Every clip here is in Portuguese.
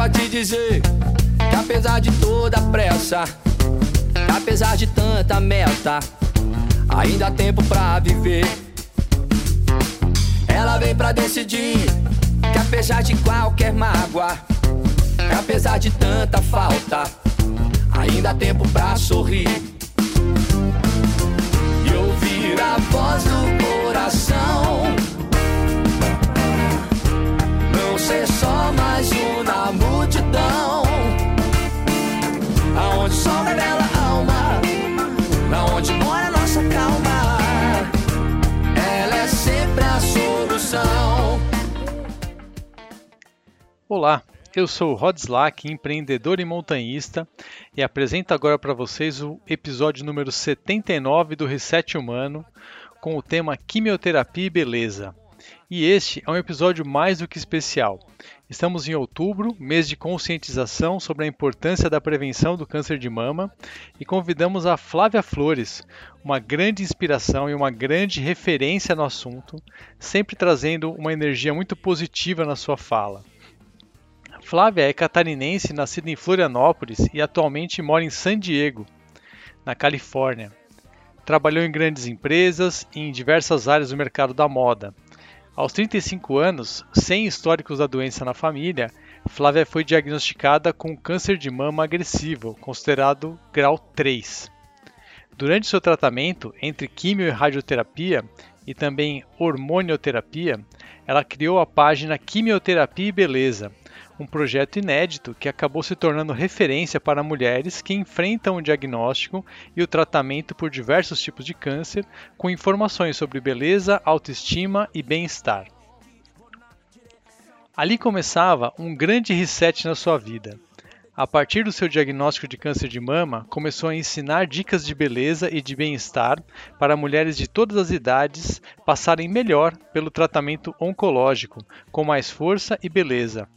pra te dizer que apesar de toda a pressa, apesar de tanta meta, ainda há tempo pra viver. Ela vem pra decidir que apesar de qualquer mágoa, apesar de tanta falta, ainda há tempo pra sorrir. E ouvir a voz do coração. Não ser só mais um na multidão. Aonde o sol revela a alma, na onde mora a nossa calma. Ela é sempre a solução. Olá, eu sou o Rod Slack, empreendedor e montanhista, e apresento agora para vocês o episódio número 79 do Reset Humano, com o tema Quimioterapia e Beleza. E este é um episódio mais do que especial. Estamos em outubro, mês de conscientização sobre a importância da prevenção do câncer de mama, e convidamos a Flávia Flores, uma grande inspiração e uma grande referência no assunto, sempre trazendo uma energia muito positiva na sua fala. Flávia é catarinense, nascida em Florianópolis e atualmente mora em San Diego, na Califórnia. Trabalhou em grandes empresas e em diversas áreas do mercado da moda. Aos 35 anos, sem históricos da doença na família, Flávia foi diagnosticada com câncer de mama agressivo, considerado grau 3. Durante seu tratamento, entre quimio e radioterapia e também hormonioterapia, ela criou a página Quimioterapia e Beleza, um projeto inédito que acabou se tornando referência para mulheres que enfrentam o diagnóstico e o tratamento por diversos tipos de câncer, com informações sobre beleza, autoestima e bem-estar. Ali começava um grande reset na sua vida. A partir do seu diagnóstico de câncer de mama, começou a ensinar dicas de beleza e de bem-estar para mulheres de todas as idades passarem melhor pelo tratamento oncológico, com mais força e beleza,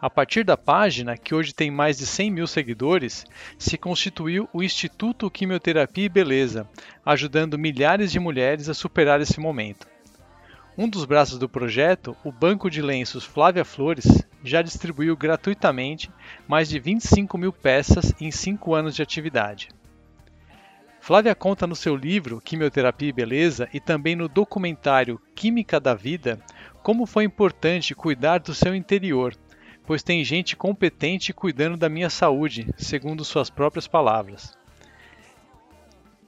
a partir da página, que hoje tem mais de 100 mil seguidores, se constituiu o Instituto Quimioterapia e Beleza, ajudando milhares de mulheres a superar esse momento. Um dos braços do projeto, o Banco de Lenços Flávia Flores, já distribuiu gratuitamente mais de 25 mil peças em 5 anos de atividade. Flávia conta no seu livro Quimioterapia e Beleza e também no documentário Química da Vida como foi importante cuidar do seu interior pois tem gente competente cuidando da minha saúde, segundo suas próprias palavras.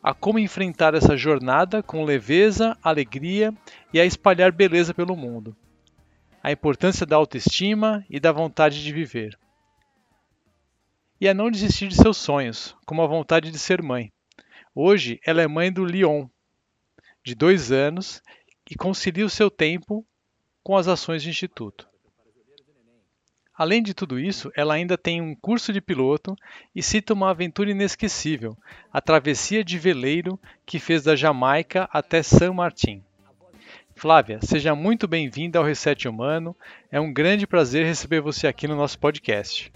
A como enfrentar essa jornada com leveza, alegria e a espalhar beleza pelo mundo. A importância da autoestima e da vontade de viver. E a não desistir de seus sonhos, como a vontade de ser mãe. Hoje ela é mãe do Leon, de dois anos, e concilia o seu tempo com as ações do Instituto. Além de tudo isso, ela ainda tem um curso de piloto e cita uma aventura inesquecível, a travessia de veleiro que fez da Jamaica até San Martin. Flávia, seja muito bem-vinda ao Reset Humano. É um grande prazer receber você aqui no nosso podcast.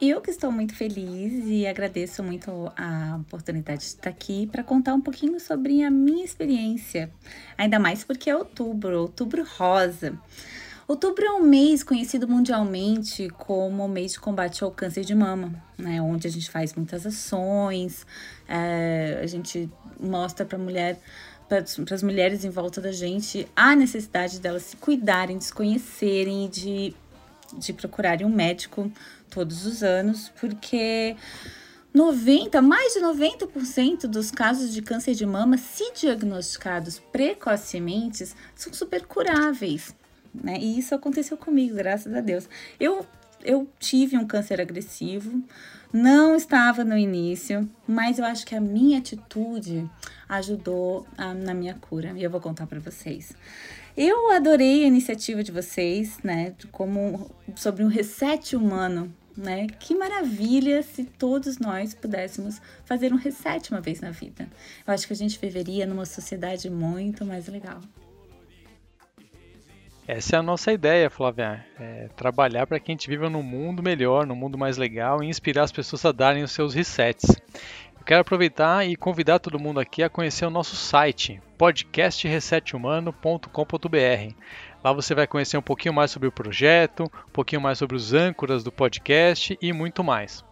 Eu que estou muito feliz e agradeço muito a oportunidade de estar aqui para contar um pouquinho sobre a minha experiência. Ainda mais porque é outubro, outubro rosa. Outubro é um mês conhecido mundialmente como mês de combate ao câncer de mama, né? Onde a gente faz muitas ações, é, a gente mostra para mulher para as mulheres em volta da gente a necessidade delas se cuidarem, de se conhecerem e de, de procurarem um médico todos os anos, porque 90, mais de 90% dos casos de câncer de mama, se diagnosticados precocemente, são super curáveis né? E isso aconteceu comigo, graças a Deus. Eu, eu tive um câncer agressivo, não estava no início, mas eu acho que a minha atitude ajudou a, na minha cura e eu vou contar para vocês. Eu adorei a iniciativa de vocês, né, como sobre um reset humano, né? Que maravilha se todos nós pudéssemos fazer um reset uma vez na vida. Eu acho que a gente viveria numa sociedade muito mais legal. Essa é a nossa ideia, Flávia. É trabalhar para que a gente viva num mundo melhor, num mundo mais legal e inspirar as pessoas a darem os seus resets. Eu quero aproveitar e convidar todo mundo aqui a conhecer o nosso site, podcastresethumano.com.br. Lá você vai conhecer um pouquinho mais sobre o projeto, um pouquinho mais sobre os âncoras do podcast e muito mais.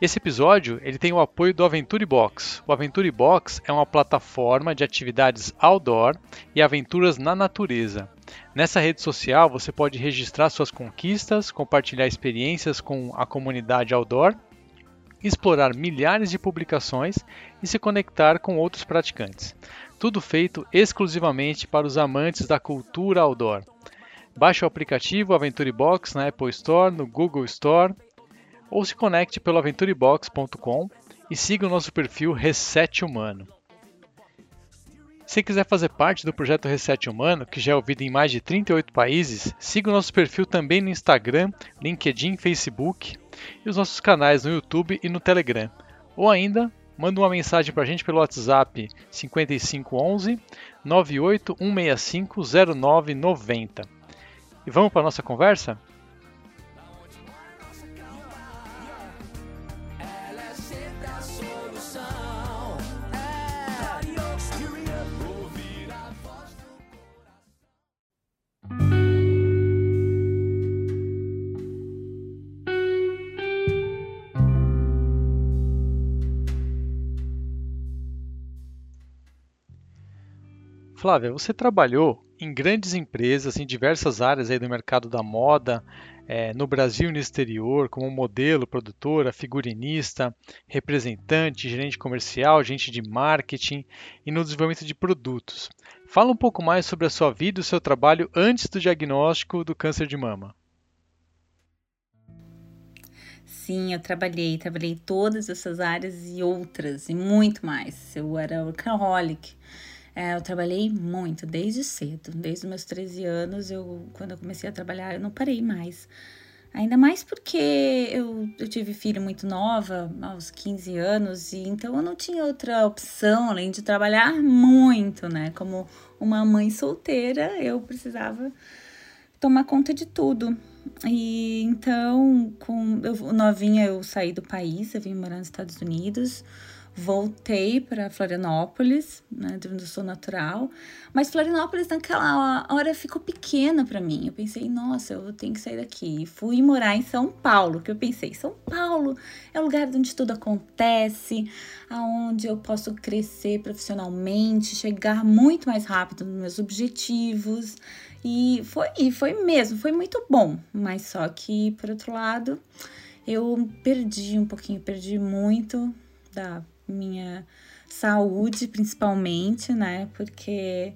Esse episódio ele tem o apoio do Aventure Box. O Aventure Box é uma plataforma de atividades outdoor e aventuras na natureza. Nessa rede social você pode registrar suas conquistas, compartilhar experiências com a comunidade outdoor, explorar milhares de publicações e se conectar com outros praticantes. Tudo feito exclusivamente para os amantes da cultura outdoor. Baixe o aplicativo Aventure Box na Apple Store, no Google Store ou se conecte pelo aventurebox.com e siga o nosso perfil Reset Humano. Se quiser fazer parte do projeto Reset Humano, que já é ouvido em mais de 38 países, siga o nosso perfil também no Instagram, LinkedIn, Facebook e os nossos canais no YouTube e no Telegram. Ou ainda, manda uma mensagem para a gente pelo WhatsApp 5511 98165 0990. E vamos para a nossa conversa? Flávia, você trabalhou em grandes empresas em diversas áreas aí do mercado da moda, é, no Brasil e no exterior, como modelo, produtora, figurinista, representante, gerente comercial, agente de marketing e no desenvolvimento de produtos. Fala um pouco mais sobre a sua vida e o seu trabalho antes do diagnóstico do câncer de mama. Sim, eu trabalhei, trabalhei todas essas áreas e outras, e muito mais. Eu era workaholic. É, eu trabalhei muito, desde cedo, desde meus 13 anos, eu, quando eu comecei a trabalhar, eu não parei mais. Ainda mais porque eu, eu tive filho muito nova, aos 15 anos, e então eu não tinha outra opção além de trabalhar muito, né? Como uma mãe solteira, eu precisava tomar conta de tudo. E então, com eu, novinha, eu saí do país, eu vim morar nos Estados Unidos voltei para Florianópolis, né, de onde eu sou natural, mas Florianópolis naquela hora ficou pequena para mim. Eu pensei, nossa, eu tenho que sair daqui. E fui morar em São Paulo, que eu pensei, São Paulo é o lugar onde tudo acontece, aonde eu posso crescer profissionalmente, chegar muito mais rápido nos meus objetivos. E foi, foi mesmo, foi muito bom. Mas só que, por outro lado, eu perdi um pouquinho, perdi muito da minha saúde, principalmente, né? Porque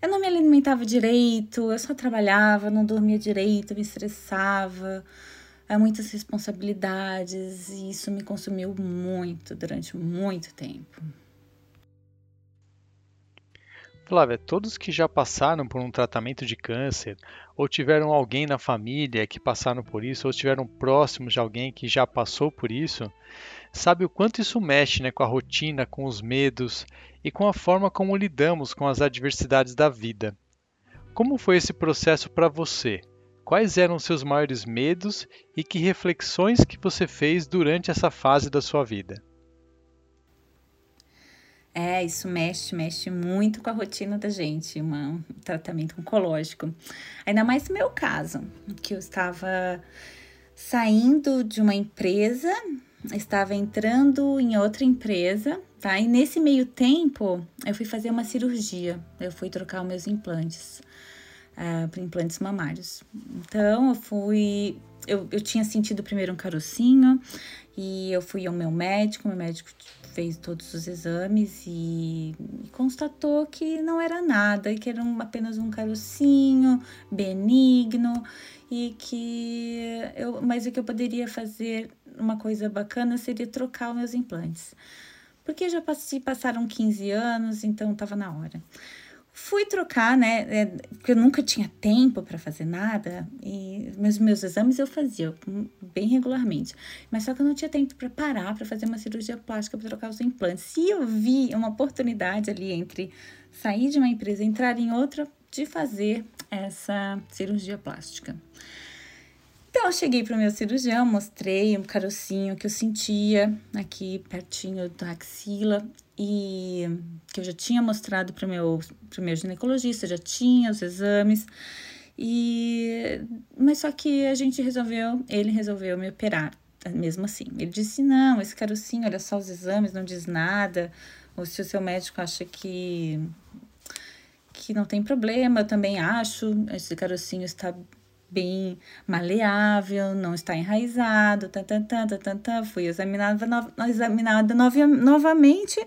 eu não me alimentava direito, eu só trabalhava, não dormia direito, me estressava, muitas responsabilidades e isso me consumiu muito durante muito tempo. Flávia, todos que já passaram por um tratamento de câncer, ou tiveram alguém na família que passaram por isso, ou estiveram próximos de alguém que já passou por isso, sabe o quanto isso mexe né, com a rotina, com os medos e com a forma como lidamos com as adversidades da vida. Como foi esse processo para você? Quais eram seus maiores medos e que reflexões que você fez durante essa fase da sua vida? É, isso mexe, mexe muito com a rotina da gente, um tratamento oncológico. Ainda mais no meu caso, que eu estava saindo de uma empresa, estava entrando em outra empresa, tá? E nesse meio tempo, eu fui fazer uma cirurgia, eu fui trocar os meus implantes. Uh, para implantes mamários. Então, eu fui. Eu, eu tinha sentido primeiro um carocinho e eu fui ao meu médico. Meu médico fez todos os exames e, constatou que não era nada, que era um, apenas um carocinho benigno e que eu, mas o que eu poderia fazer, uma coisa bacana seria trocar os meus implantes. Porque já passei, passaram 15 anos, então estava na hora. Fui trocar, né? É, porque eu nunca tinha tempo para fazer nada e meus meus exames eu fazia bem regularmente, mas só que eu não tinha tempo para parar para fazer uma cirurgia plástica para trocar os implantes. Se eu vi uma oportunidade ali entre sair de uma empresa e entrar em outra de fazer essa cirurgia plástica. Então eu cheguei para o meu cirurgião, mostrei um carocinho que eu sentia aqui pertinho da axila e que eu já tinha mostrado para o meu, meu ginecologista, já tinha os exames. E mas só que a gente resolveu, ele resolveu me operar mesmo assim. Ele disse: "Não, esse carocinho, olha só os exames, não diz nada. Ou se o seu médico acha que que não tem problema, eu também acho. Esse carocinho está bem maleável, não está enraizado, tá, tá, tá, tá, tá, tá. fui examinada, no, examinada nova, novamente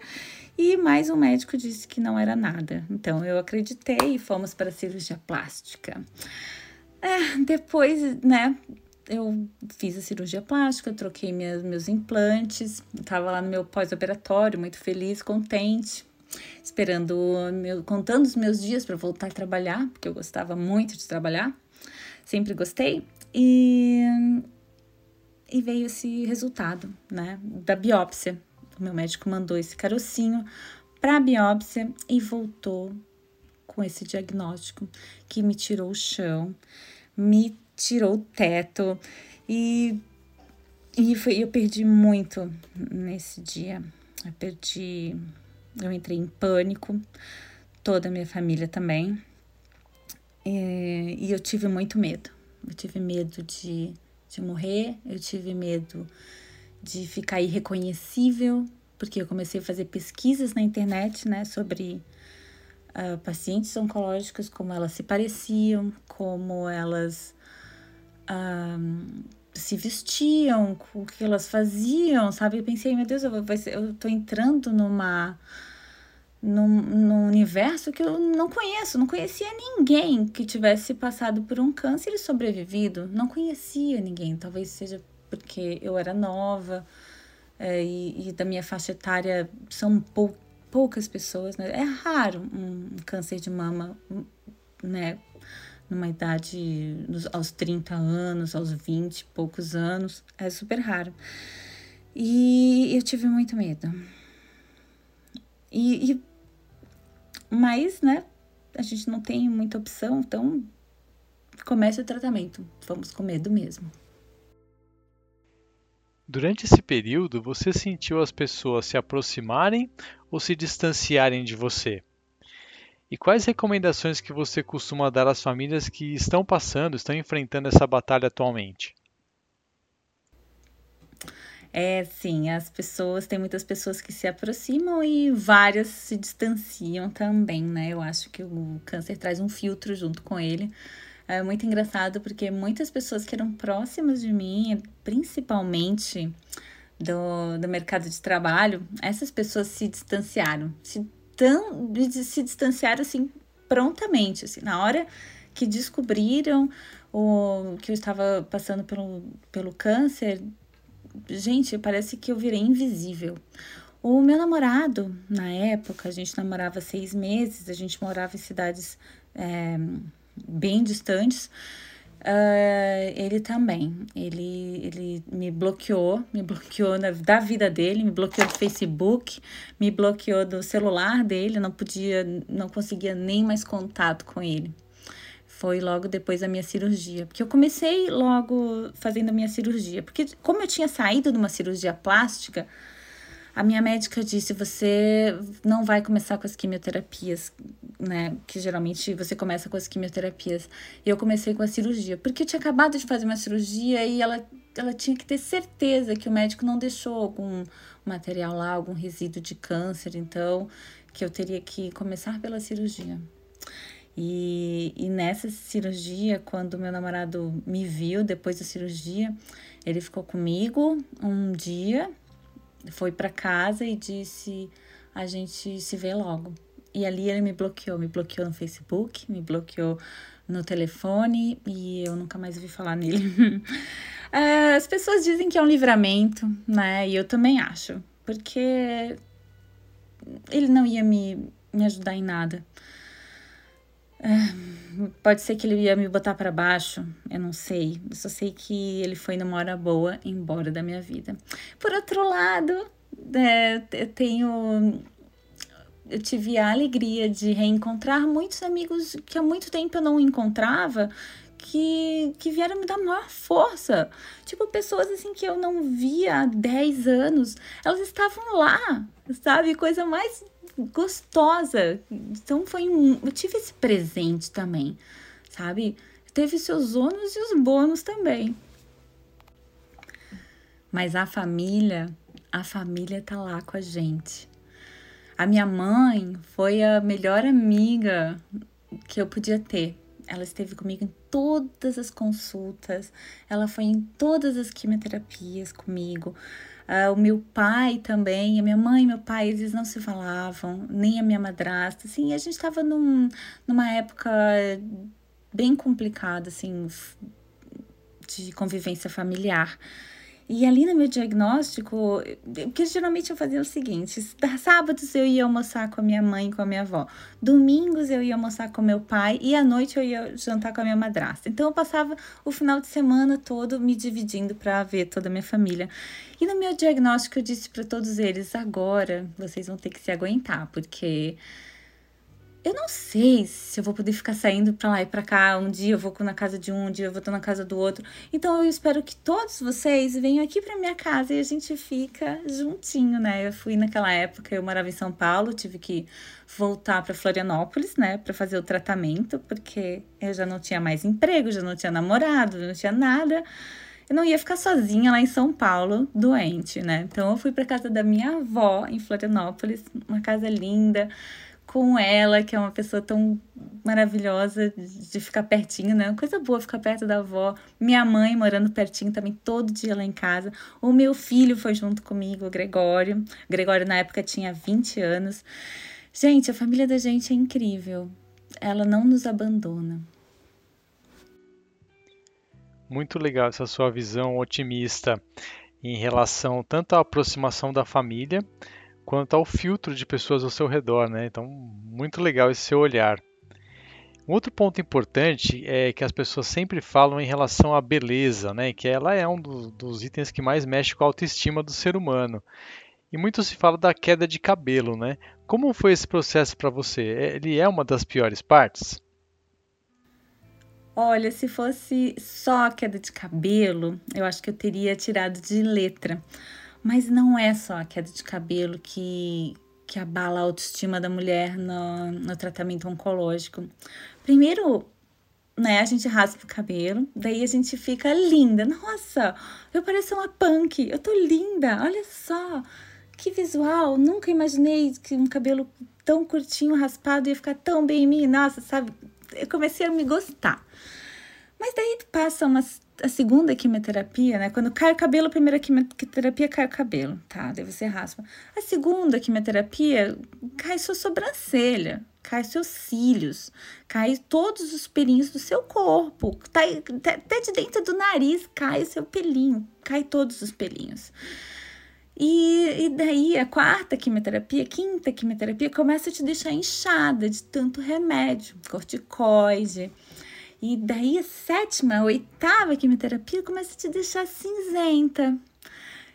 e mais um médico disse que não era nada. Então eu acreditei e fomos para a cirurgia plástica. É, depois, né, eu fiz a cirurgia plástica, troquei minhas, meus implantes, estava lá no meu pós-operatório, muito feliz, contente, esperando, meu, contando os meus dias para voltar a trabalhar, porque eu gostava muito de trabalhar sempre gostei. E, e veio esse resultado, né, da biópsia. O meu médico mandou esse carocinho para a biópsia e voltou com esse diagnóstico que me tirou o chão, me tirou o teto e, e foi, eu perdi muito nesse dia. Eu perdi, eu entrei em pânico, toda a minha família também. É, e eu tive muito medo. Eu tive medo de, de morrer, eu tive medo de ficar irreconhecível, porque eu comecei a fazer pesquisas na internet, né, sobre uh, pacientes oncológicos, como elas se pareciam, como elas uh, se vestiam, o que elas faziam, sabe? Eu pensei, meu Deus, eu, vou, eu tô entrando numa num, num universo que eu não conheço, não conhecia ninguém que tivesse passado por um câncer e sobrevivido, não conhecia ninguém, talvez seja porque eu era nova é, e, e, da minha faixa etária são pou, poucas pessoas, né? É raro um câncer de mama, né? Numa idade, aos 30 anos, aos 20 e poucos anos, é super raro. E eu tive muito medo. E, e mas, né, a gente não tem muita opção, então comece o tratamento. Vamos com medo mesmo. Durante esse período, você sentiu as pessoas se aproximarem ou se distanciarem de você? E quais recomendações que você costuma dar às famílias que estão passando, estão enfrentando essa batalha atualmente? É, sim, as pessoas, tem muitas pessoas que se aproximam e várias se distanciam também, né? Eu acho que o câncer traz um filtro junto com ele. É muito engraçado porque muitas pessoas que eram próximas de mim, principalmente do, do mercado de trabalho, essas pessoas se distanciaram, se, tão, se distanciaram assim prontamente, assim, na hora que descobriram o que eu estava passando pelo, pelo câncer, gente, parece que eu virei invisível. O meu namorado, na época, a gente namorava seis meses, a gente morava em cidades é, bem distantes. Uh, ele também, ele, ele me bloqueou, me bloqueou na, da vida dele, me bloqueou do Facebook, me bloqueou do celular dele, não podia, não conseguia nem mais contato com ele foi logo depois da minha cirurgia. Porque eu comecei logo fazendo a minha cirurgia. Porque, como eu tinha saído de uma cirurgia plástica, a minha médica disse: você não vai começar com as quimioterapias, né? Que geralmente você começa com as quimioterapias. E eu comecei com a cirurgia. Porque eu tinha acabado de fazer uma cirurgia e ela, ela tinha que ter certeza que o médico não deixou algum material lá, algum resíduo de câncer. Então, que eu teria que começar pela cirurgia. E, e nessa cirurgia, quando meu namorado me viu depois da cirurgia, ele ficou comigo um dia, foi para casa e disse: a gente se vê logo. E ali ele me bloqueou, me bloqueou no Facebook, me bloqueou no telefone e eu nunca mais ouvi falar nele. É, as pessoas dizem que é um livramento, né? E eu também acho, porque ele não ia me, me ajudar em nada. Pode ser que ele ia me botar para baixo, eu não sei. Eu só sei que ele foi numa hora boa embora da minha vida. Por outro lado, é, eu tenho. Eu tive a alegria de reencontrar muitos amigos que há muito tempo eu não encontrava, que, que vieram me dar maior força. Tipo, pessoas assim que eu não via há 10 anos, elas estavam lá, sabe? Coisa mais gostosa. Então foi um. Eu tive esse presente também, sabe? Teve seus ônus e os bônus também. Mas a família, a família tá lá com a gente. A minha mãe foi a melhor amiga que eu podia ter. Ela esteve comigo em todas as consultas, ela foi em todas as quimioterapias comigo. Uh, o meu pai também, a minha mãe e meu pai, eles não se falavam, nem a minha madrasta. Assim, a gente estava num, numa época bem complicada, assim, de convivência familiar. E ali no meu diagnóstico, porque geralmente eu fazia o seguinte: sábados eu ia almoçar com a minha mãe e com a minha avó, domingos eu ia almoçar com meu pai e à noite eu ia jantar com a minha madrasta. Então eu passava o final de semana todo me dividindo para ver toda a minha família. E no meu diagnóstico eu disse para todos eles: agora vocês vão ter que se aguentar, porque eu não sei se eu vou poder ficar saindo para lá e para cá. Um dia eu vou na casa de um, um dia eu vou na casa do outro. Então eu espero que todos vocês venham aqui para minha casa e a gente fica juntinho, né? Eu fui naquela época, eu morava em São Paulo, tive que voltar para Florianópolis, né, para fazer o tratamento, porque eu já não tinha mais emprego, já não tinha namorado, não tinha nada. Eu não ia ficar sozinha lá em São Paulo, doente, né? Então eu fui para casa da minha avó em Florianópolis, uma casa linda com ela, que é uma pessoa tão maravilhosa de ficar pertinho, né? Coisa boa ficar perto da avó. Minha mãe morando pertinho também, todo dia lá em casa. O meu filho foi junto comigo, o Gregório. O Gregório, na época, tinha 20 anos. Gente, a família da gente é incrível. Ela não nos abandona. Muito legal essa sua visão otimista em relação tanto à aproximação da família quanto ao filtro de pessoas ao seu redor, né? Então, muito legal esse seu olhar. Um outro ponto importante é que as pessoas sempre falam em relação à beleza, né? Que ela é um dos, itens que mais mexe com a autoestima do ser humano. E muito se fala da queda de cabelo, né? Como foi esse processo para você? Ele é uma das piores partes? Olha, se fosse só a queda de cabelo, eu acho que eu teria tirado de letra mas não é só a queda de cabelo que, que abala a autoestima da mulher no, no tratamento oncológico. Primeiro, né, a gente raspa o cabelo, daí a gente fica linda. Nossa, eu pareço uma punk, eu tô linda, olha só. Que visual, nunca imaginei que um cabelo tão curtinho, raspado ia ficar tão bem em mim. Nossa, sabe? Eu comecei a me gostar. Mas daí passa umas a segunda quimioterapia, né? Quando cai o cabelo, a primeira quimioterapia cai o cabelo, tá? Daí você raspa. A segunda quimioterapia cai sua sobrancelha, cai seus cílios, cai todos os pelinhos do seu corpo, tá, até de dentro do nariz cai o seu pelinho, cai todos os pelinhos. E, e daí a quarta quimioterapia, quinta quimioterapia começa a te deixar inchada de tanto remédio, corticoide e daí a sétima, a oitava quimioterapia começa a te deixar cinzenta.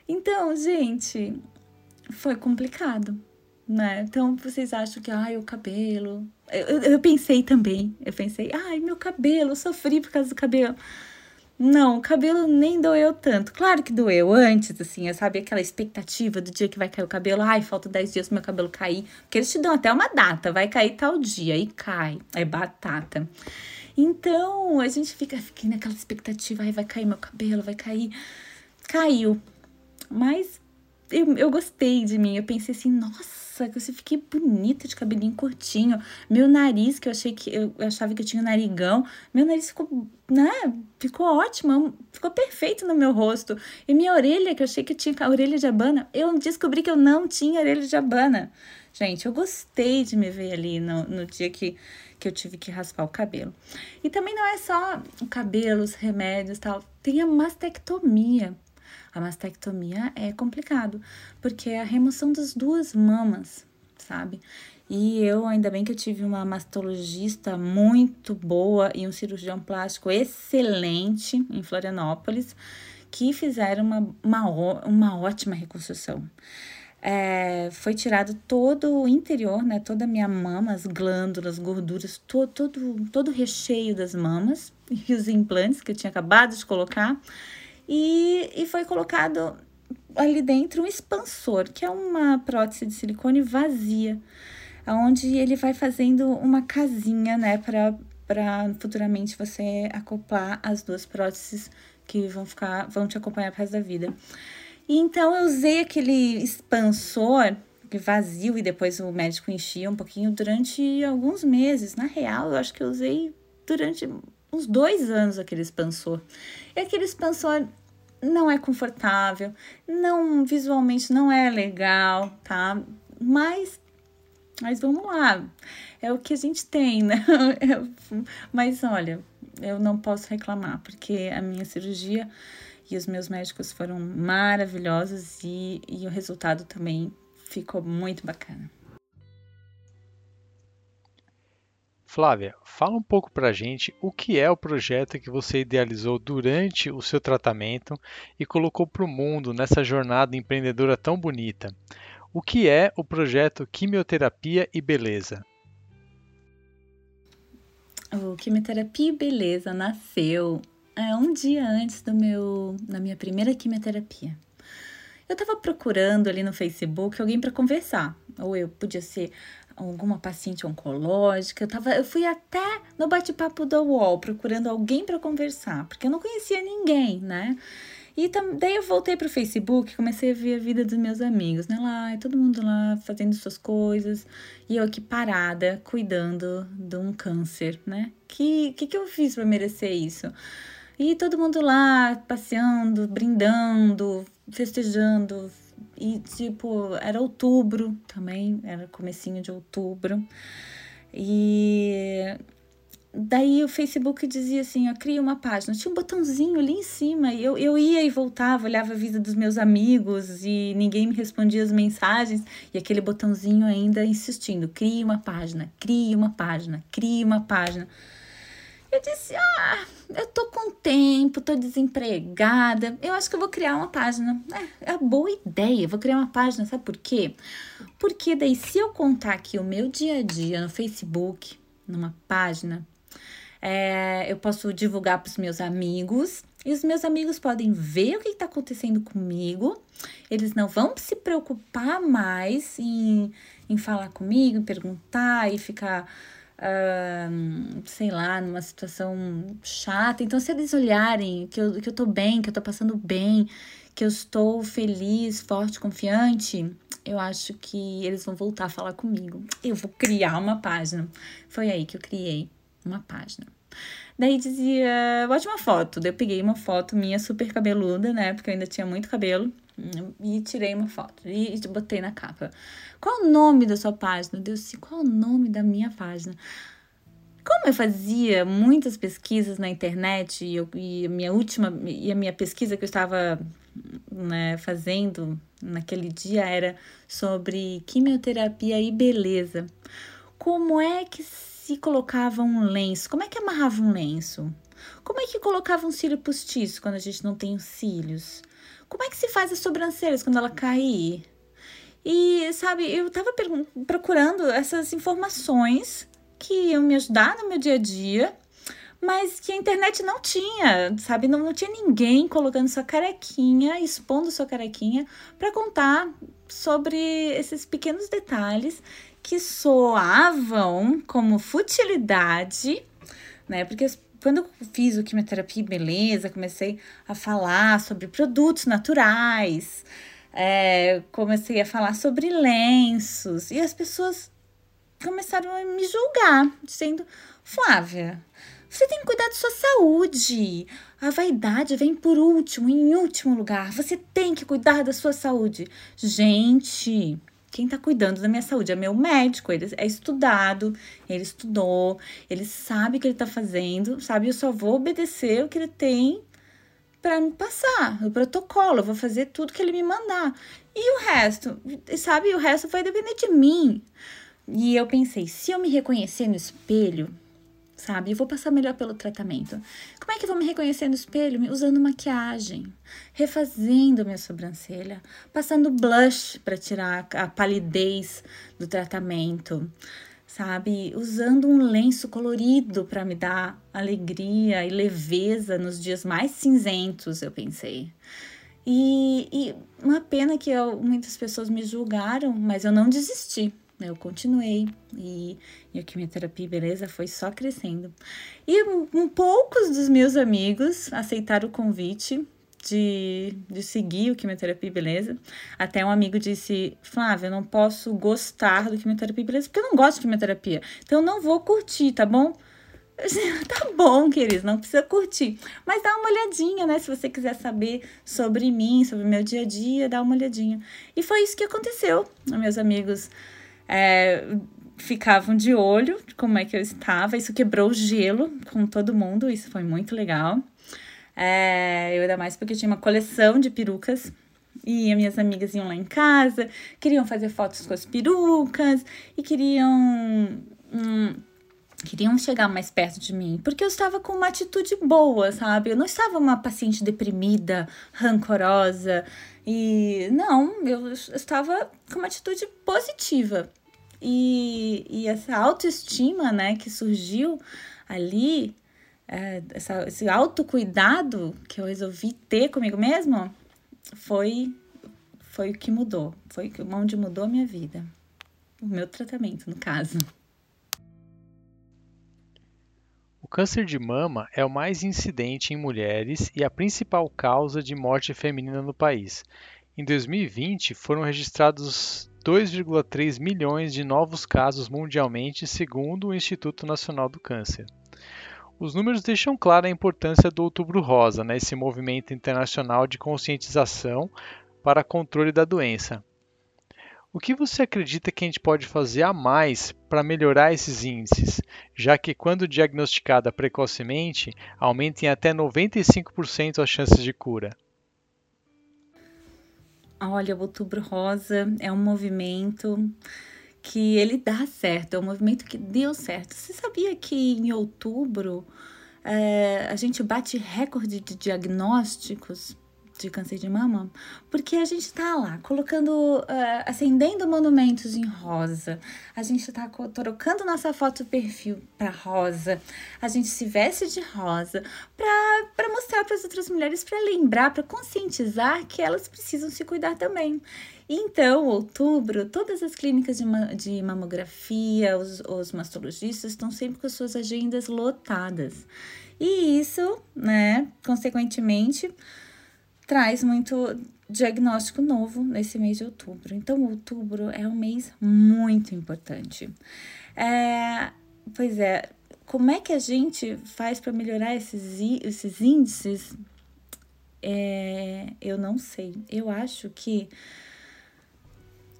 Então, gente, foi complicado, né? Então, vocês acham que, ai, o cabelo. Eu, eu, eu pensei também, eu pensei, ai, meu cabelo, sofri por causa do cabelo. Não, o cabelo nem doeu tanto. Claro que doeu antes, assim, eu sabia aquela expectativa do dia que vai cair o cabelo. Ai, falta 10 dias pro meu cabelo cair. Porque eles te dão até uma data, vai cair tal dia, e cai. É batata. Então, a gente fica, fica naquela expectativa, ai, vai cair meu cabelo, vai cair. Caiu. Mas eu, eu gostei de mim. Eu pensei assim, nossa, que eu fiquei bonita de cabelinho curtinho. Meu nariz, que eu achei que eu achava que eu tinha um narigão, meu nariz ficou, né? Ficou ótimo, ficou perfeito no meu rosto. E minha orelha, que eu achei que eu tinha a orelha de abana, eu descobri que eu não tinha orelha de abana. Gente, eu gostei de me ver ali no, no dia que que eu tive que raspar o cabelo. E também não é só o cabelo, os remédios tal, tem a mastectomia. A mastectomia é complicado, porque é a remoção das duas mamas, sabe? E eu, ainda bem que eu tive uma mastologista muito boa e um cirurgião plástico excelente em Florianópolis, que fizeram uma, uma, uma ótima reconstrução. É, foi tirado todo o interior, né? Toda a minha mama, as glândulas, gorduras, todo, todo, todo o recheio das mamas e os implantes que eu tinha acabado de colocar. E, e foi colocado ali dentro um expansor, que é uma prótese de silicone vazia, onde ele vai fazendo uma casinha, né, para para futuramente você acoplar as duas próteses que vão ficar, vão te acompanhar pro resto da vida. E então eu usei aquele expansor vazio e depois o médico enchia um pouquinho durante alguns meses. Na real, eu acho que eu usei durante uns dois anos aquele expansor. E aquele expansor não é confortável, não visualmente não é legal, tá? Mas mas vamos lá. É o que a gente tem, né? mas olha, eu não posso reclamar, porque a minha cirurgia e os meus médicos foram maravilhosos e, e o resultado também ficou muito bacana. Flávia, fala um pouco para a gente o que é o projeto que você idealizou durante o seu tratamento e colocou para o mundo nessa jornada empreendedora tão bonita. O que é o projeto Quimioterapia e Beleza? O Quimioterapia e Beleza nasceu é, um dia antes do meu, da minha primeira quimioterapia. Eu estava procurando ali no Facebook alguém para conversar, ou eu podia ser alguma paciente oncológica. Eu, tava, eu fui até no bate-papo da UOL procurando alguém para conversar, porque eu não conhecia ninguém, né? E daí eu voltei pro Facebook, comecei a ver a vida dos meus amigos, né? Lá, todo mundo lá fazendo suas coisas, e eu aqui parada, cuidando de um câncer, né? Que que, que eu fiz para merecer isso? E todo mundo lá passeando, brindando, festejando, e, tipo, era outubro também, era comecinho de outubro. E daí o Facebook dizia assim, ó, cria uma página. Tinha um botãozinho ali em cima. E eu, eu ia e voltava, olhava a vida dos meus amigos e ninguém me respondia as mensagens. E aquele botãozinho ainda insistindo, cria uma página, cria uma página, cria uma página. Eu disse: Ah, eu tô com tempo, tô desempregada. Eu acho que eu vou criar uma página. É, é uma boa ideia, vou criar uma página, sabe por quê? Porque daí, se eu contar aqui o meu dia a dia no Facebook, numa página, é, eu posso divulgar para os meus amigos. E os meus amigos podem ver o que está acontecendo comigo. Eles não vão se preocupar mais em, em falar comigo, perguntar e ficar sei lá, numa situação chata. Então, se eles olharem que eu, que eu tô bem, que eu tô passando bem, que eu estou feliz, forte, confiante, eu acho que eles vão voltar a falar comigo. Eu vou criar uma página. Foi aí que eu criei uma página. Daí dizia, bote uma foto. Daí eu peguei uma foto minha super cabeluda, né? Porque eu ainda tinha muito cabelo. E tirei uma foto e botei na capa. Qual o nome da sua página? Deus, qual o nome da minha página? Como eu fazia muitas pesquisas na internet e, eu, e a minha última e a minha pesquisa que eu estava né, fazendo naquele dia era sobre quimioterapia e beleza. Como é que se colocava um lenço? Como é que amarrava um lenço? Como é que colocava um cílio postiço quando a gente não tem os cílios? Como é que se faz as sobrancelhas quando ela cair? E, sabe, eu tava procurando essas informações que iam me ajudar no meu dia a dia, mas que a internet não tinha, sabe? Não, não tinha ninguém colocando sua carequinha, expondo sua carequinha para contar sobre esses pequenos detalhes que soavam como futilidade, né? Porque quando eu fiz o quimioterapia beleza, comecei a falar sobre produtos naturais, é, comecei a falar sobre lenços, e as pessoas começaram a me julgar, dizendo: Flávia, você tem que cuidar da sua saúde. A vaidade vem por último, em último lugar. Você tem que cuidar da sua saúde. Gente, quem está cuidando da minha saúde é meu médico, ele é estudado, ele estudou, ele sabe o que ele está fazendo, sabe? Eu só vou obedecer o que ele tem para me passar, o protocolo, eu vou fazer tudo que ele me mandar. E o resto, sabe? O resto vai depender de mim. E eu pensei, se eu me reconhecer no espelho, sabe? Eu vou passar melhor pelo tratamento. Como é que eu vou me reconhecer no espelho? Usando maquiagem, refazendo minha sobrancelha, passando blush para tirar a palidez do tratamento, sabe? Usando um lenço colorido para me dar alegria e leveza nos dias mais cinzentos, eu pensei. E, e uma pena que eu, muitas pessoas me julgaram, mas eu não desisti. Eu continuei e, e a quimioterapia, beleza, foi só crescendo. E um, poucos dos meus amigos aceitaram o convite de, de seguir o quimioterapia, beleza. Até um amigo disse: Flávia, eu não posso gostar do quimioterapia, beleza, porque eu não gosto de quimioterapia. Então eu não vou curtir, tá bom? tá bom, queridos, não precisa curtir. Mas dá uma olhadinha, né? Se você quiser saber sobre mim, sobre o meu dia a dia, dá uma olhadinha. E foi isso que aconteceu. Meus amigos é, ficavam de olho de como é que eu estava. Isso quebrou o gelo com todo mundo, isso foi muito legal. É, eu ainda mais porque tinha uma coleção de perucas. E as minhas amigas iam lá em casa, queriam fazer fotos com as perucas e queriam. Hum, queriam chegar mais perto de mim, porque eu estava com uma atitude boa, sabe? Eu não estava uma paciente deprimida, rancorosa, e não, eu estava com uma atitude positiva. E, e essa autoestima, né, que surgiu ali, é, essa, esse autocuidado que eu resolvi ter comigo mesmo, foi, foi o que mudou, foi onde mudou a minha vida. O meu tratamento, no caso. câncer de mama é o mais incidente em mulheres e a principal causa de morte feminina no país. Em 2020, foram registrados 2,3 milhões de novos casos mundialmente, segundo o Instituto Nacional do Câncer. Os números deixam clara a importância do Outubro Rosa, né, esse movimento internacional de conscientização para controle da doença. O que você acredita que a gente pode fazer a mais para melhorar esses índices, já que quando diagnosticada precocemente, aumenta em até 95% as chances de cura? Olha, o Outubro Rosa é um movimento que ele dá certo, é um movimento que deu certo. Você sabia que em outubro é, a gente bate recorde de diagnósticos de câncer de mama, porque a gente tá lá colocando, uh, acendendo monumentos em rosa, a gente tá trocando nossa foto perfil para rosa, a gente se veste de rosa para mostrar para as outras mulheres, para lembrar, para conscientizar que elas precisam se cuidar também. Então, outubro, todas as clínicas de, ma de mamografia, os, os mastologistas estão sempre com as suas agendas lotadas. E isso, né, consequentemente, traz muito diagnóstico novo nesse mês de outubro. Então, outubro é um mês muito importante. É, pois é, como é que a gente faz para melhorar esses, esses índices? É, eu não sei. Eu acho que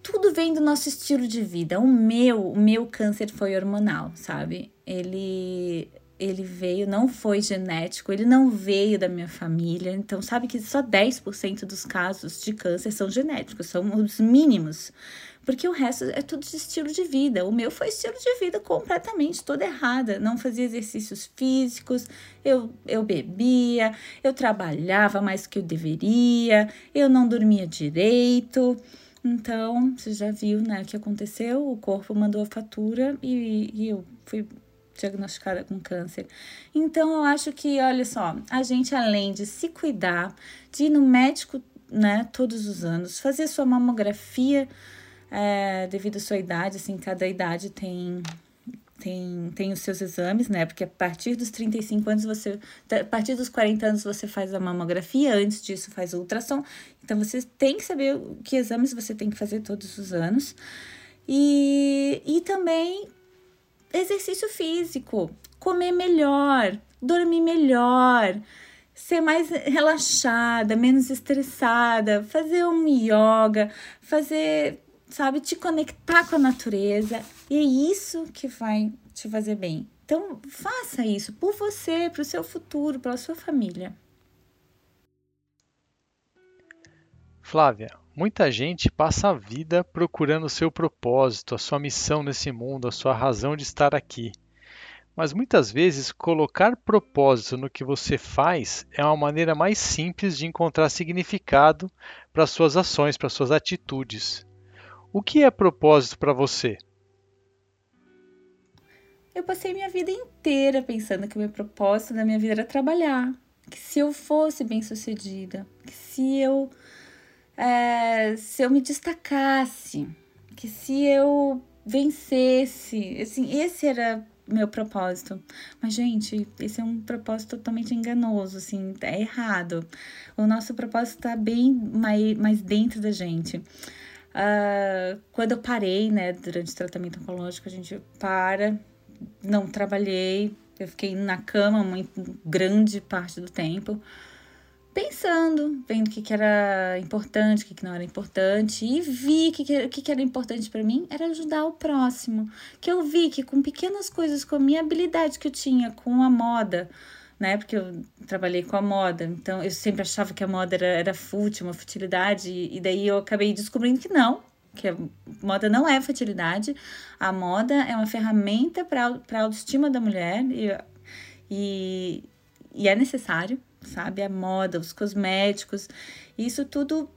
tudo vem do nosso estilo de vida. O meu, o meu câncer foi hormonal, sabe? Ele ele veio, não foi genético, ele não veio da minha família. Então, sabe que só 10% dos casos de câncer são genéticos, são os mínimos. Porque o resto é tudo de estilo de vida. O meu foi estilo de vida completamente toda errada. Não fazia exercícios físicos, eu, eu bebia, eu trabalhava mais que eu deveria, eu não dormia direito. Então, você já viu né, o que aconteceu? O corpo mandou a fatura e, e eu fui diagnosticada com câncer. Então, eu acho que, olha só, a gente, além de se cuidar, de ir no médico né, todos os anos, fazer sua mamografia é, devido à sua idade, assim, cada idade tem tem, tem os seus exames, né? Porque a partir dos 35 anos você. A partir dos 40 anos você faz a mamografia, antes disso faz o ultrassom. Então você tem que saber que exames você tem que fazer todos os anos. E, e também exercício físico, comer melhor, dormir melhor, ser mais relaxada, menos estressada, fazer um yoga, fazer, sabe, te conectar com a natureza. E é isso que vai te fazer bem. Então, faça isso por você, para o seu futuro, pela sua família. Flávia, Muita gente passa a vida procurando o seu propósito, a sua missão nesse mundo, a sua razão de estar aqui. Mas muitas vezes colocar propósito no que você faz é uma maneira mais simples de encontrar significado para suas ações, para suas atitudes. O que é propósito para você? Eu passei minha vida inteira pensando que o meu propósito da minha vida era trabalhar. Que se eu fosse bem sucedida, que se eu, é, se eu me destacasse, que se eu vencesse, assim, esse era meu propósito. Mas, gente, esse é um propósito totalmente enganoso, assim, é errado. O nosso propósito está bem mais, mais dentro da gente. Uh, quando eu parei, né, durante o tratamento oncológico, a gente para, não trabalhei, eu fiquei na cama uma grande parte do tempo pensando, vendo o que, que era importante, o que, que não era importante, e vi que o que, que era importante para mim era ajudar o próximo. Que eu vi que com pequenas coisas, com a minha habilidade que eu tinha com a moda, né? Porque eu trabalhei com a moda, então eu sempre achava que a moda era, era fútil, uma futilidade, e daí eu acabei descobrindo que não, que a moda não é futilidade, a moda é uma ferramenta para a autoestima da mulher e, e, e é necessário sabe? A moda, os cosméticos, isso tudo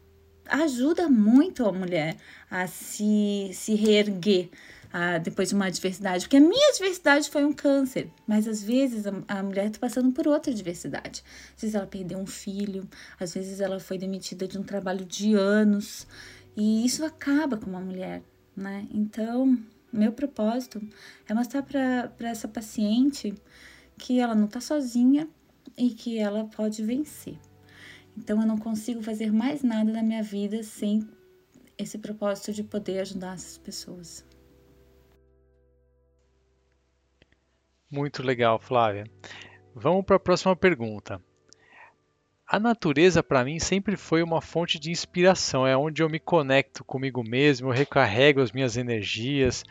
ajuda muito a mulher a se, se reerguer a, depois de uma adversidade. Porque a minha adversidade foi um câncer, mas às vezes a, a mulher está passando por outra adversidade. Às vezes ela perdeu um filho, às vezes ela foi demitida de um trabalho de anos, e isso acaba com uma mulher, né? Então, meu propósito é mostrar para essa paciente que ela não está sozinha, e que ela pode vencer. Então eu não consigo fazer mais nada na minha vida sem esse propósito de poder ajudar essas pessoas. Muito legal, Flávia. Vamos para a próxima pergunta. A natureza para mim sempre foi uma fonte de inspiração, é onde eu me conecto comigo mesmo, eu recarrego as minhas energias,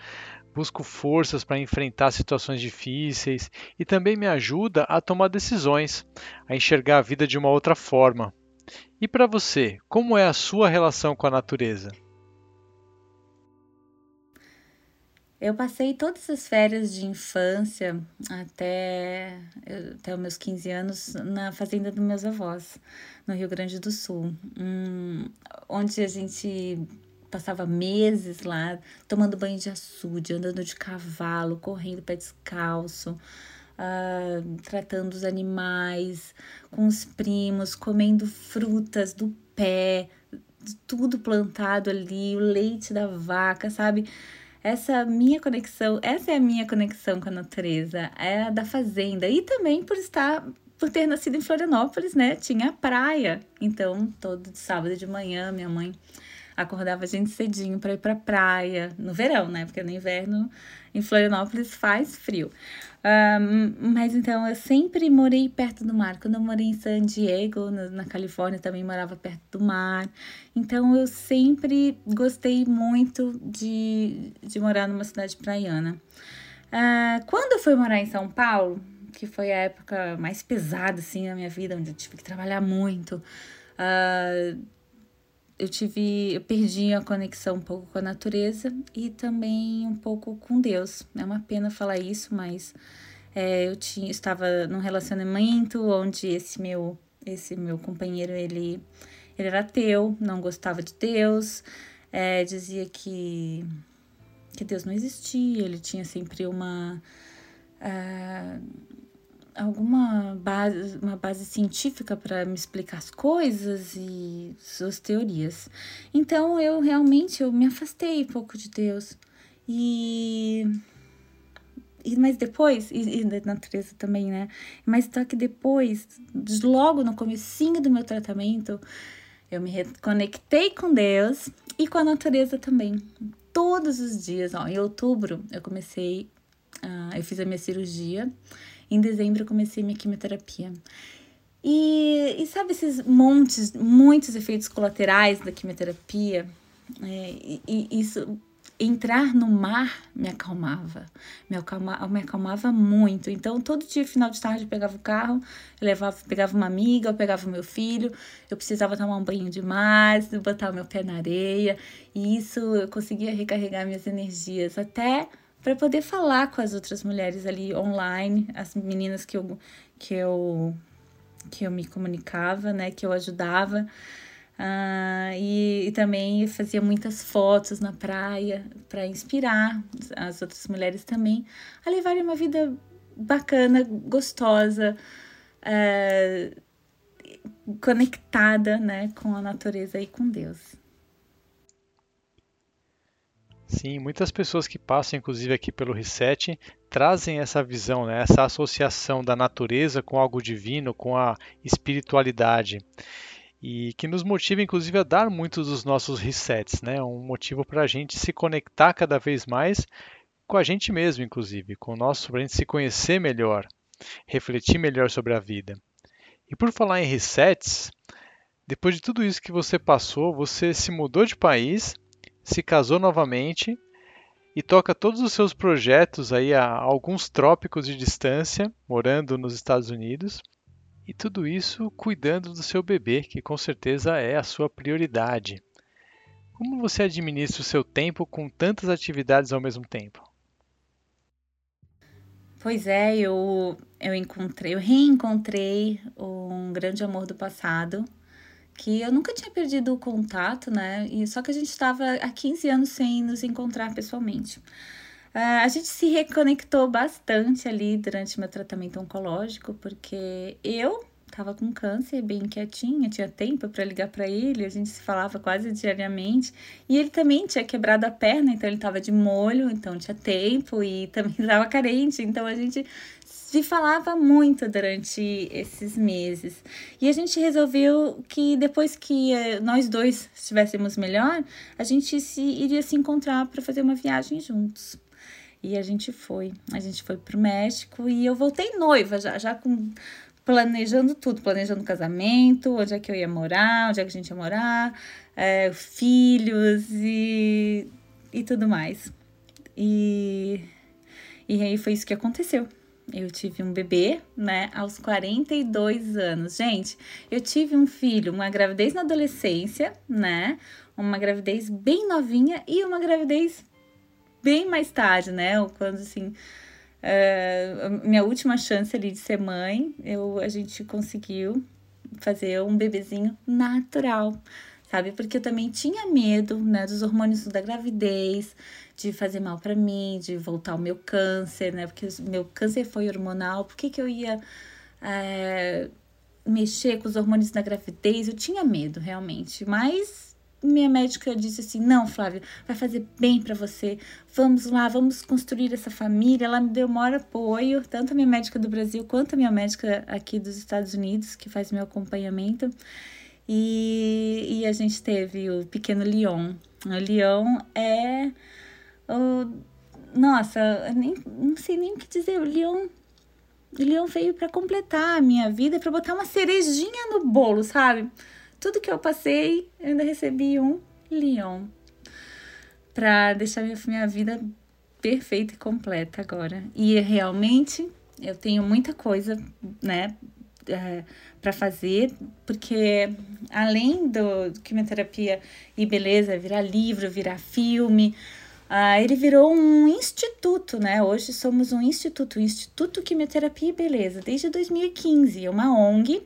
busco forças para enfrentar situações difíceis e também me ajuda a tomar decisões, a enxergar a vida de uma outra forma. E para você, como é a sua relação com a natureza? Eu passei todas as férias de infância até, até os meus 15 anos na fazenda dos meus avós, no Rio Grande do Sul, hum, onde a gente passava meses lá tomando banho de açude, andando de cavalo, correndo pé descalço, uh, tratando os animais com os primos, comendo frutas do pé, tudo plantado ali, o leite da vaca, sabe? Essa minha conexão, essa é a minha conexão com a natureza, é a da fazenda. E também por estar por ter nascido em Florianópolis, né? Tinha praia. Então, todo sábado de manhã, minha mãe acordava a gente cedinho para ir para praia, no verão, né? Porque no inverno em Florianópolis faz frio. Um, mas então eu sempre morei perto do mar. Quando eu morei em San Diego, na, na, Califórnia, também morava perto do mar. Então eu sempre gostei muito de, de morar numa cidade praiana. Uh, quando eu fui morar em São Paulo, que foi a época mais pesada assim na minha vida, onde eu tive que trabalhar muito. Uh, eu tive, eu perdi a conexão um pouco com a natureza e também um pouco com Deus. É uma pena falar isso, mas é, eu tinha, estava num relacionamento onde esse meu, esse meu companheiro ele, ele era ateu, não gostava de Deus, é, dizia que que Deus não existia, ele tinha sempre uma uh, alguma base, uma base científica para me explicar as coisas e suas teorias. Então eu realmente eu me afastei um pouco de Deus. E, e mas depois, e, e da natureza também, né? Mas só que depois, logo no comecinho do meu tratamento, eu me reconectei com Deus e com a natureza também. Todos os dias, ó, em outubro eu comecei, uh, eu fiz a minha cirurgia em dezembro eu comecei minha quimioterapia. E, e sabe esses montes, muitos efeitos colaterais da quimioterapia? É, e, e, isso, entrar no mar me acalmava, me acalmava, me acalmava muito. Então, todo dia, final de tarde, eu pegava o carro, eu levava, pegava uma amiga, eu pegava o meu filho, eu precisava tomar um banho de mar, botar o meu pé na areia, e isso eu conseguia recarregar minhas energias até para poder falar com as outras mulheres ali online, as meninas que eu que eu que eu me comunicava, né, que eu ajudava. Uh, e, e, também fazia muitas fotos na praia para inspirar as outras mulheres também a levarem uma vida bacana, gostosa, uh, conectada né, com a natureza e com Deus. Sim, muitas pessoas que passam, inclusive aqui pelo Reset, trazem essa visão, né, essa associação da natureza com algo divino, com a espiritualidade e que nos motiva, inclusive, a dar muitos dos nossos resets, né? Um motivo para a gente se conectar cada vez mais com a gente mesmo, inclusive, com o nosso, para a gente se conhecer melhor, refletir melhor sobre a vida. E por falar em resets, depois de tudo isso que você passou, você se mudou de país se casou novamente e toca todos os seus projetos aí a alguns trópicos de distância, morando nos Estados Unidos. E tudo isso cuidando do seu bebê, que com certeza é a sua prioridade. Como você administra o seu tempo com tantas atividades ao mesmo tempo? Pois é, eu, eu encontrei, eu reencontrei um grande amor do passado, que eu nunca tinha perdido o contato, né? E só que a gente estava há 15 anos sem nos encontrar pessoalmente. Uh, a gente se reconectou bastante ali durante meu tratamento oncológico, porque eu estava com câncer, bem quietinha, tinha tempo para ligar para ele, a gente se falava quase diariamente. E ele também tinha quebrado a perna, então ele estava de molho, então tinha tempo e também estava carente, então a gente se falava muito durante esses meses. E a gente resolveu que depois que eh, nós dois estivéssemos melhor, a gente se iria se encontrar para fazer uma viagem juntos. E a gente foi. A gente foi pro México e eu voltei noiva, já, já com planejando tudo, planejando casamento, onde é que eu ia morar, onde é que a gente ia morar, é, filhos e, e tudo mais. E, e aí foi isso que aconteceu. Eu tive um bebê, né, aos 42 anos. Gente, eu tive um filho, uma gravidez na adolescência, né? Uma gravidez bem novinha e uma gravidez bem mais tarde, né? Quando assim. Uh, minha última chance ali de ser mãe, eu, a gente conseguiu fazer um bebezinho natural, sabe? Porque eu também tinha medo, né, dos hormônios da gravidez, de fazer mal para mim, de voltar o meu câncer, né? Porque meu câncer foi hormonal, por que, que eu ia é, mexer com os hormônios da gravidez? Eu tinha medo, realmente, mas minha médica disse assim: não, Flávia, vai fazer bem para você. Vamos lá, vamos construir essa família. Ela me deu maior apoio, tanto a minha médica do Brasil quanto a minha médica aqui dos Estados Unidos, que faz meu acompanhamento. E, e a gente teve o pequeno Leon. O Leon é Uh, nossa, nem, não sei nem o que dizer. O Leon, o Leon veio para completar a minha vida, para botar uma cerejinha no bolo, sabe? Tudo que eu passei, eu ainda recebi um Leon para deixar minha, vida perfeita e completa agora. E realmente eu tenho muita coisa, né, é, para fazer, porque além do quimioterapia e beleza, virar livro, virar filme, ah, ele virou um instituto, né? Hoje somos um instituto, o Instituto Quimioterapia e Beleza, desde 2015, uma ONG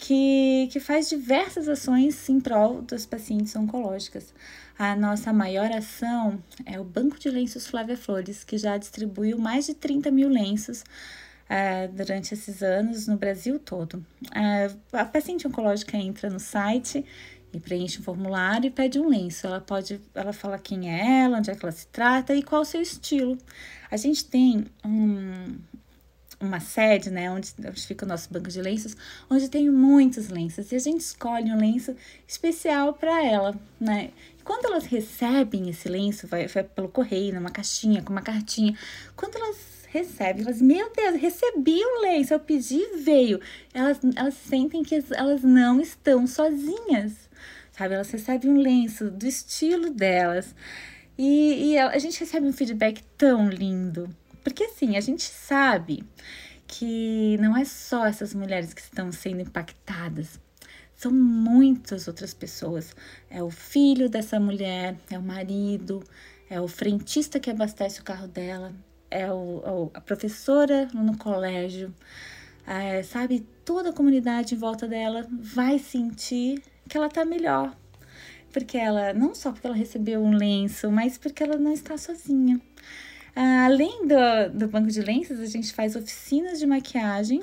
que, que faz diversas ações em prol das pacientes oncológicas. A nossa maior ação é o Banco de Lenços Flávia Flores, que já distribuiu mais de 30 mil lenços uh, durante esses anos no Brasil todo. Uh, a paciente oncológica entra no site e preenche um formulário e pede um lenço. Ela pode, ela fala quem é ela, onde é que ela se trata e qual o seu estilo. A gente tem um, uma sede, né, onde, onde fica o nosso banco de lenços, onde tem muitos lenços e a gente escolhe um lenço especial para ela, né? E quando elas recebem esse lenço, vai, vai pelo correio, numa caixinha, com uma cartinha. Quando elas recebem, elas, meu Deus, recebi o lenço, eu pedi, veio. Elas, elas sentem que elas não estão sozinhas sabe? Elas recebem um lenço do estilo delas. E, e a gente recebe um feedback tão lindo. Porque assim, a gente sabe que não é só essas mulheres que estão sendo impactadas, são muitas outras pessoas. É o filho dessa mulher, é o marido, é o frentista que abastece o carro dela, é o, a professora no colégio, é, sabe? Toda a comunidade em volta dela vai sentir que ela tá melhor. Porque ela, não só porque ela recebeu um lenço, mas porque ela não está sozinha. Além do, do banco de lenços, a gente faz oficinas de maquiagem.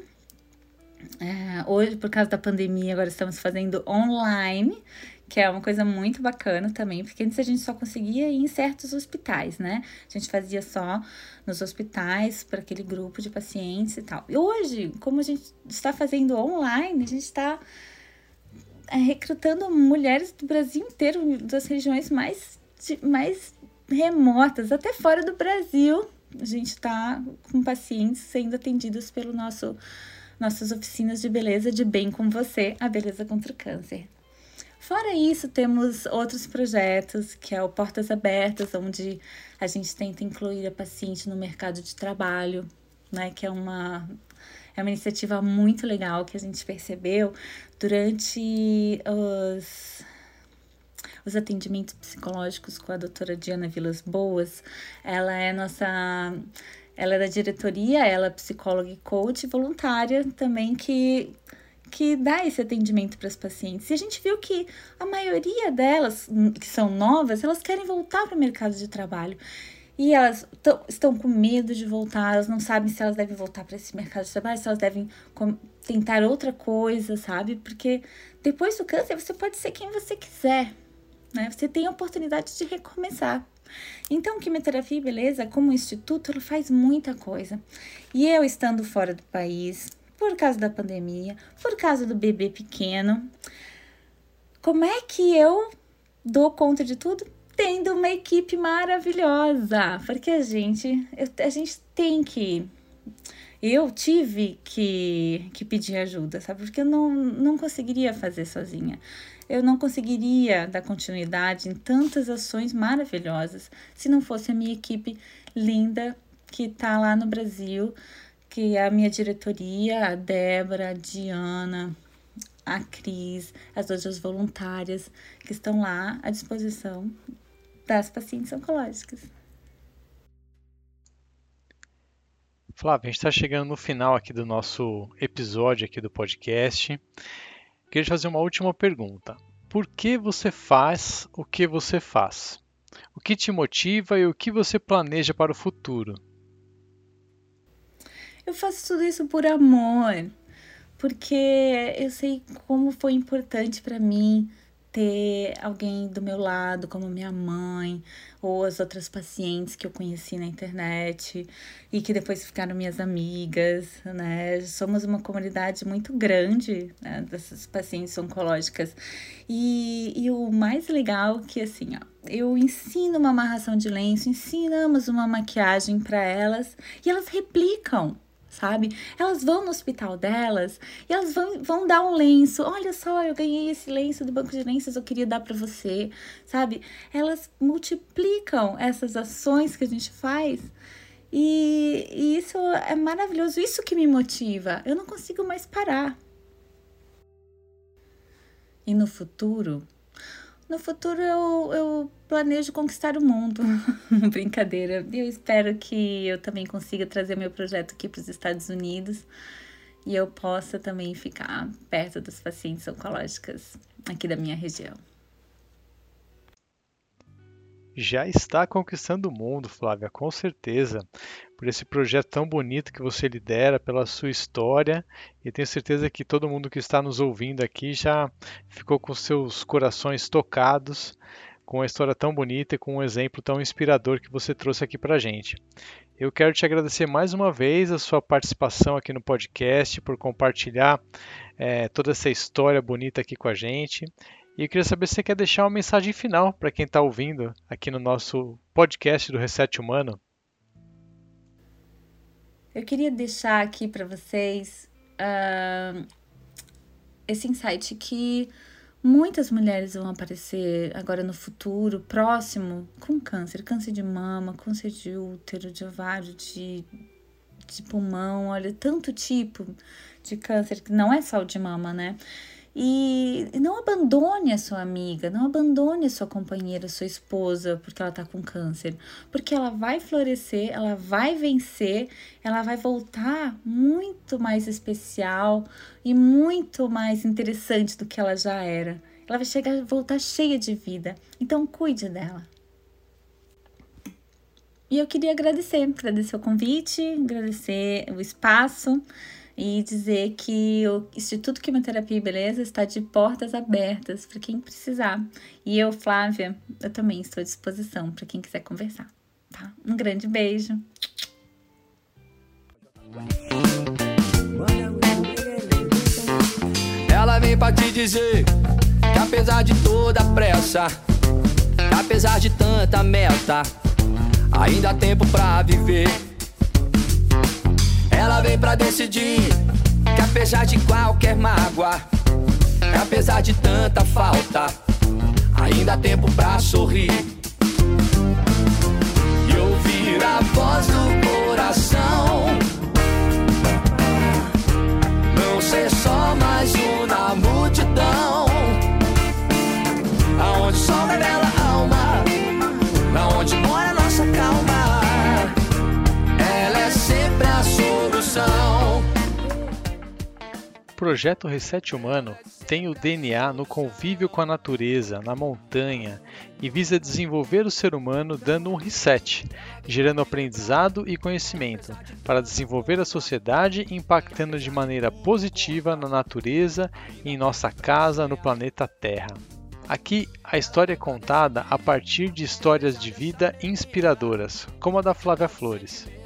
É, hoje, por causa da pandemia, agora estamos fazendo online que é uma coisa muito bacana também, porque antes a gente só conseguia ir em certos hospitais, né? A gente fazia só nos hospitais para aquele grupo de pacientes e tal. E hoje, como a gente está fazendo online, a gente está é, recrutando mulheres do Brasil inteiro, das regiões mais, mais remotas, até fora do Brasil. A gente está com pacientes sendo atendidos pelo nosso nossas oficinas de beleza de bem com você, a beleza contra o câncer. Fora isso, temos outros projetos, que é o Portas Abertas, onde a gente tenta incluir a paciente no mercado de trabalho, né? Que é uma, é uma iniciativa muito legal que a gente percebeu durante os, os atendimentos psicológicos com a doutora Diana Vilas Boas. Ela é nossa ela é da diretoria, ela é psicóloga e coach voluntária também que que dá esse atendimento para as pacientes. E a gente viu que a maioria delas, que são novas, elas querem voltar para o mercado de trabalho. E elas estão com medo de voltar, elas não sabem se elas devem voltar para esse mercado de trabalho, se elas devem tentar outra coisa, sabe? Porque depois do câncer você pode ser quem você quiser, né? Você tem a oportunidade de recomeçar. Então, quimioterapia, beleza, como instituto, ela faz muita coisa. E eu estando fora do país, por causa da pandemia, por causa do bebê pequeno. Como é que eu dou conta de tudo? Tendo uma equipe maravilhosa, porque a gente, a gente tem que eu tive que, que pedir ajuda, sabe? Porque eu não, não conseguiria fazer sozinha. Eu não conseguiria dar continuidade em tantas ações maravilhosas se não fosse a minha equipe linda que tá lá no Brasil que é a minha diretoria, a Débora, a Diana, a Cris, as outras voluntárias que estão lá à disposição das pacientes oncológicas. Flávia, a gente está chegando no final aqui do nosso episódio aqui do podcast. Queria te fazer uma última pergunta. Por que você faz o que você faz? O que te motiva e o que você planeja para o futuro? Eu faço tudo isso por amor, porque eu sei como foi importante para mim ter alguém do meu lado, como minha mãe, ou as outras pacientes que eu conheci na internet e que depois ficaram minhas amigas, né? Somos uma comunidade muito grande né, dessas pacientes oncológicas. E, e o mais legal que, assim, ó, eu ensino uma amarração de lenço, ensinamos uma maquiagem para elas e elas replicam sabe? Elas vão no hospital delas e elas vão, vão dar um lenço. Olha só, eu ganhei esse lenço do banco de lenços, eu queria dar para você, sabe? Elas multiplicam essas ações que a gente faz. E, e isso é maravilhoso, isso que me motiva. Eu não consigo mais parar. E no futuro, no futuro eu, eu planejo conquistar o mundo. Brincadeira. Eu espero que eu também consiga trazer meu projeto aqui para os Estados Unidos e eu possa também ficar perto das pacientes oncológicas aqui da minha região. Já está conquistando o mundo, Flávia, com certeza por esse projeto tão bonito que você lidera, pela sua história. E tenho certeza que todo mundo que está nos ouvindo aqui já ficou com seus corações tocados com uma história tão bonita e com um exemplo tão inspirador que você trouxe aqui para a gente. Eu quero te agradecer mais uma vez a sua participação aqui no podcast, por compartilhar é, toda essa história bonita aqui com a gente. E eu queria saber se você quer deixar uma mensagem final para quem está ouvindo aqui no nosso podcast do Reset Humano. Eu queria deixar aqui para vocês uh, esse insight que muitas mulheres vão aparecer agora no futuro, próximo, com câncer, câncer de mama, câncer de útero, de ovário, de, de pulmão, olha, tanto tipo de câncer, que não é só o de mama, né? E não abandone a sua amiga, não abandone a sua companheira, a sua esposa, porque ela tá com câncer. Porque ela vai florescer, ela vai vencer, ela vai voltar muito mais especial e muito mais interessante do que ela já era. Ela vai chegar, voltar cheia de vida. Então cuide dela. E eu queria agradecer, agradecer o convite, agradecer o espaço e dizer que o Instituto Quimioterapia e Beleza está de portas abertas para quem precisar. E eu, Flávia, eu também estou à disposição para quem quiser conversar. Tá? Um grande beijo. Ela vem pra te dizer que apesar de toda pressa, apesar de tanta meta, ainda há tempo pra viver. Vem pra decidir que apesar de qualquer mágoa, apesar de tanta falta, ainda há tempo pra sorrir. E ouvir a voz do coração. Não ser só mais um na multidão. Aonde só revela a projeto Reset Humano tem o DNA no convívio com a natureza, na montanha, e visa desenvolver o ser humano dando um reset, gerando aprendizado e conhecimento, para desenvolver a sociedade impactando de maneira positiva na natureza e em nossa casa no planeta Terra. Aqui a história é contada a partir de histórias de vida inspiradoras, como a da Flávia Flores.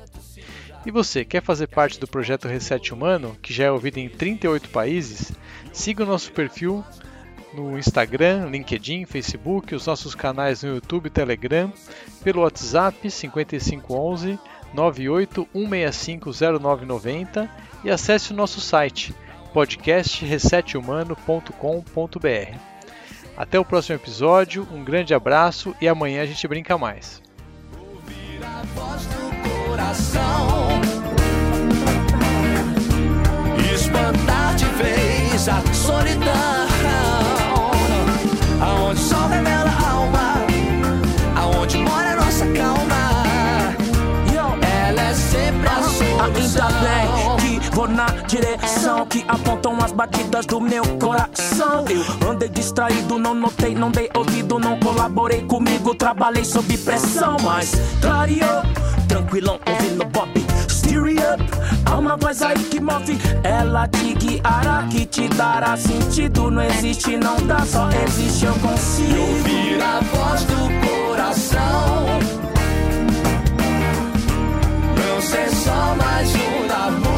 E você, quer fazer parte do projeto Reset Humano, que já é ouvido em 38 países? Siga o nosso perfil no Instagram, LinkedIn, Facebook, os nossos canais no YouTube Telegram, pelo WhatsApp 5511 981650990 e acesse o nosso site podcastresethumano.com.br. Até o próximo episódio, um grande abraço e amanhã a gente brinca mais coração. Espantar de vez a solidão. Aonde o sol revela a alma, aonde mora a nossa calma. Ela é sempre a solução. Ainda bem que vou na direção que apontam as batidas do meu coração. Eu andei distraído, não notei, não dei ouvido, não colaborei comigo, trabalhei sob pressão, mas clareou tranquilão ouvindo Bob. Steer up, há uma voz aí que move. Ela te guiará, que te dará sentido. Não existe, não dá, só existe, eu consigo. ouvir a voz do coração. Não ser só mais um amor.